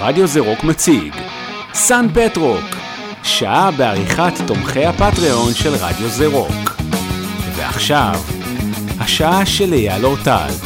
רדיו זה רוק מציג סן פטרוק, שעה בעריכת תומכי הפטריון של רדיו זה רוק. ועכשיו, השעה של אייל אורטל.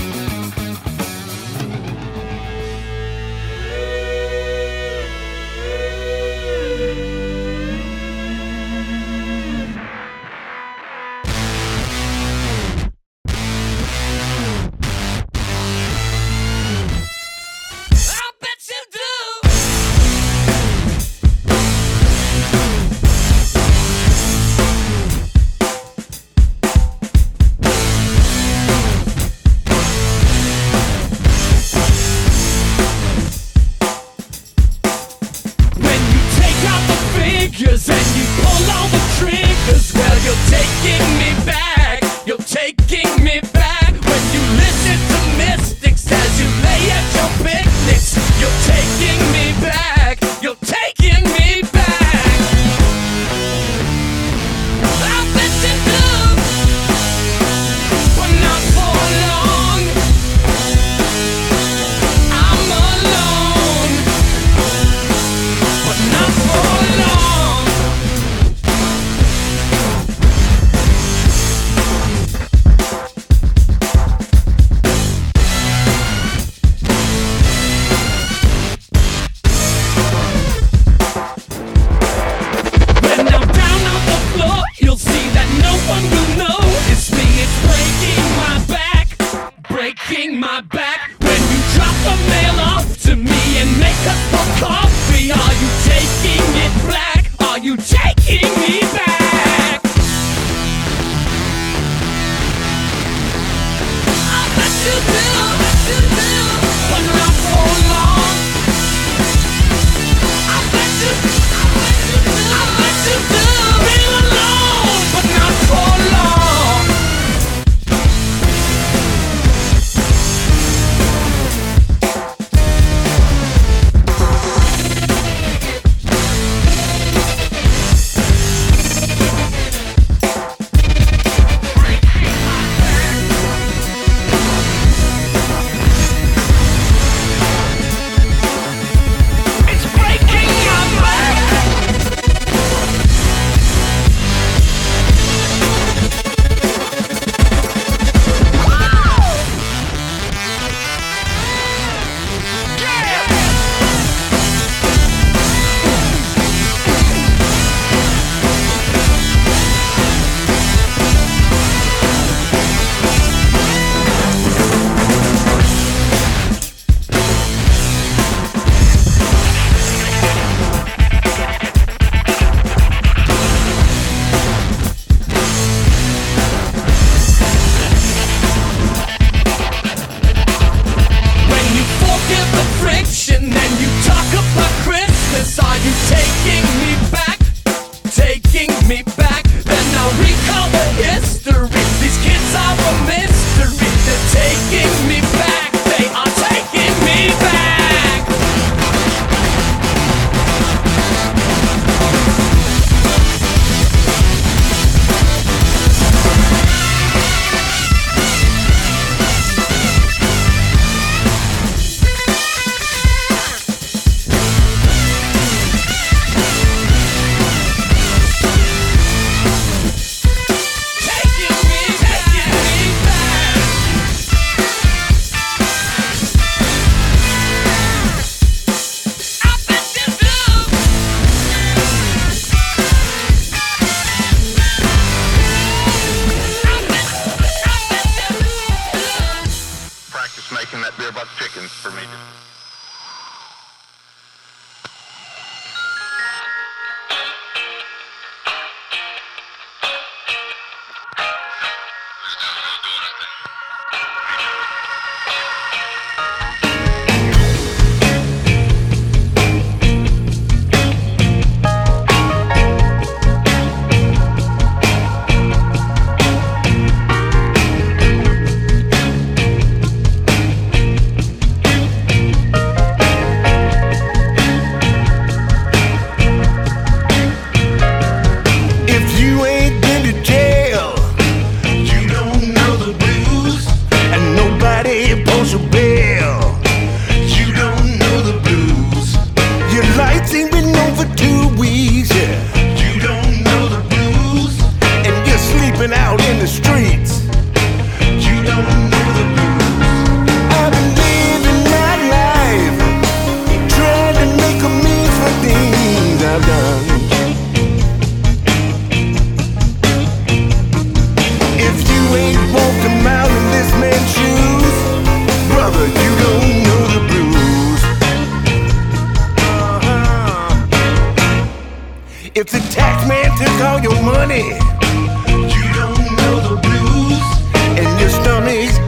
If the tax man took all your money, you don't know the blues. And your stomach's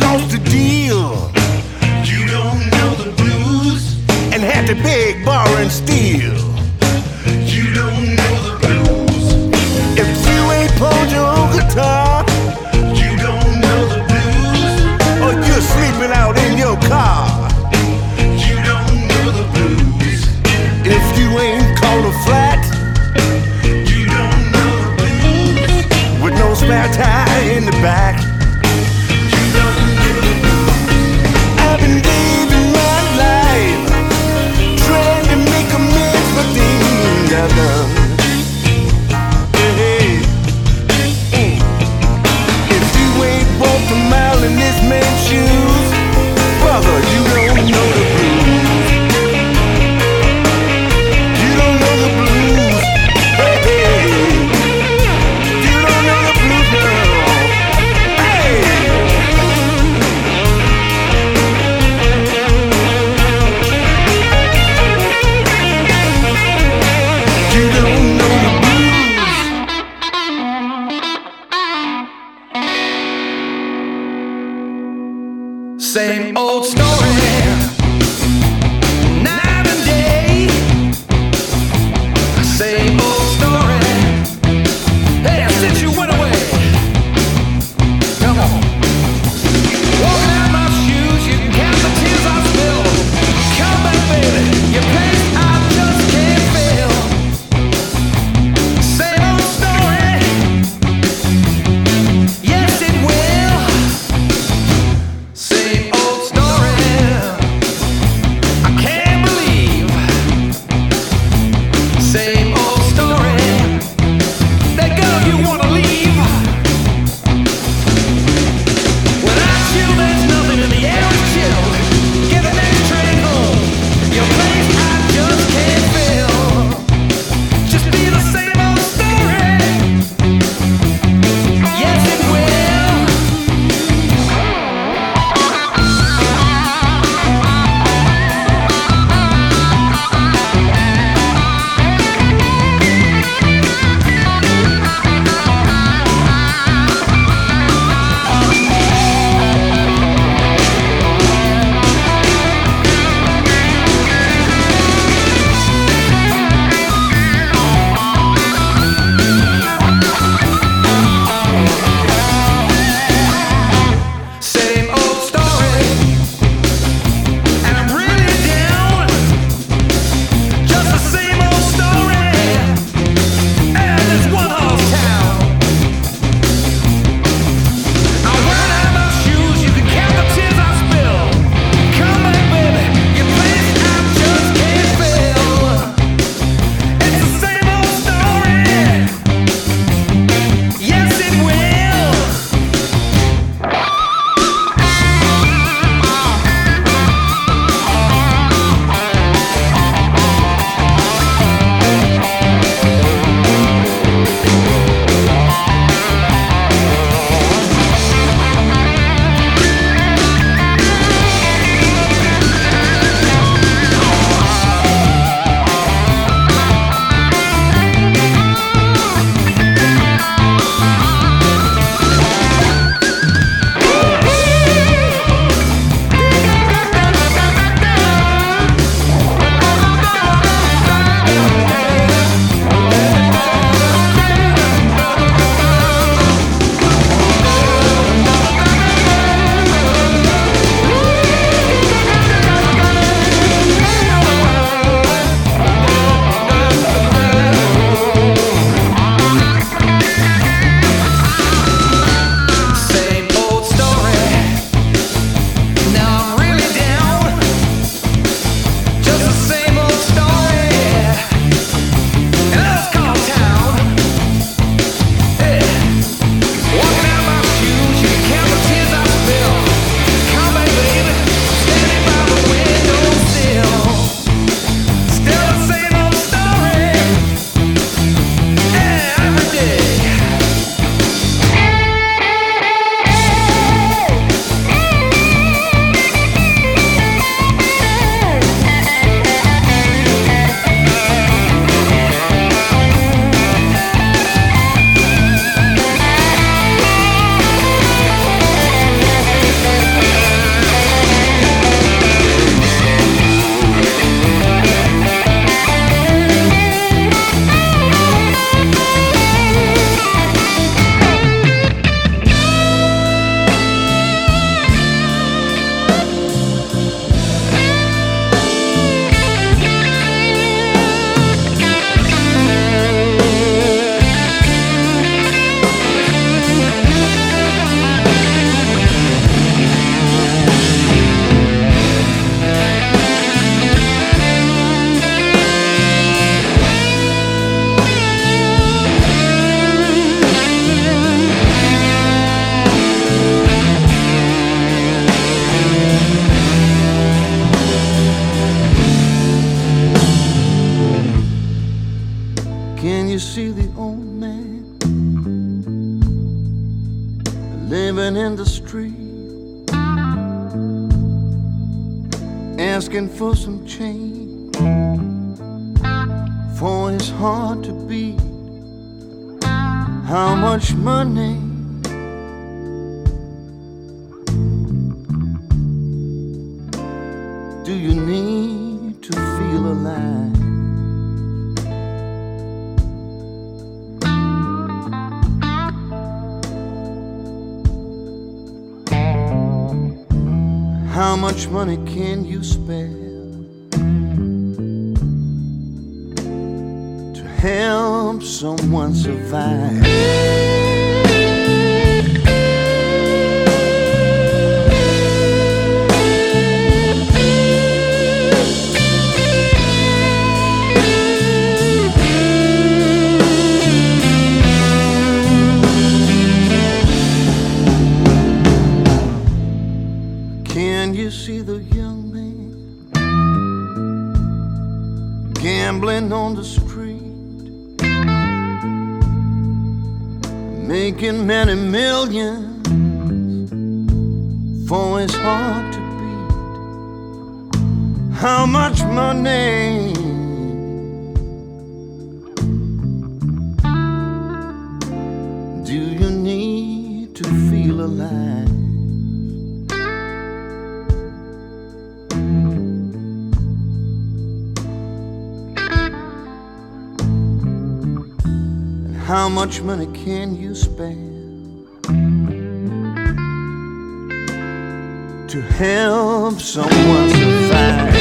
lost a deal, you don't know the blues and had to beg, borrow, and steal. You don't know the blues. If you ain't pulled your own guitar, you don't know the blues. Or you're sleeping out in your car, you don't know the blues. If you ain't called a flat, you don't know the blues. With no spare tire in the back. For some change for it's hard to beat. How much money? Do you need to feel alive? How much money can you spare someone survive? Feel alive? And how much money can you spare to help someone survive?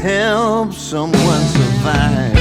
Help someone survive?